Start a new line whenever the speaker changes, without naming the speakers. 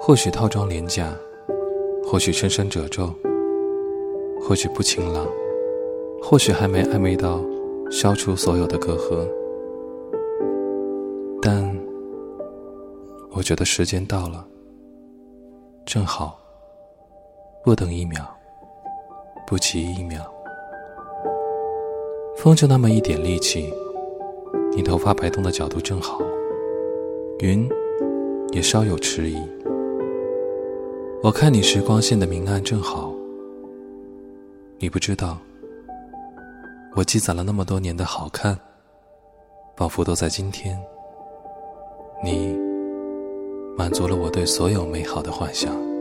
或许套装廉价，或许衬衫褶皱，或许不晴朗，或许还没暧昧到消除所有的隔阂。但我觉得时间到了，正好，不等一秒，不急一秒，风就那么一点力气，你头发摆动的角度正好，云也稍有迟疑。我看你时光线的明暗正好，你不知道，我积攒了那么多年的好看，仿佛都在今天，你满足了我对所有美好的幻想。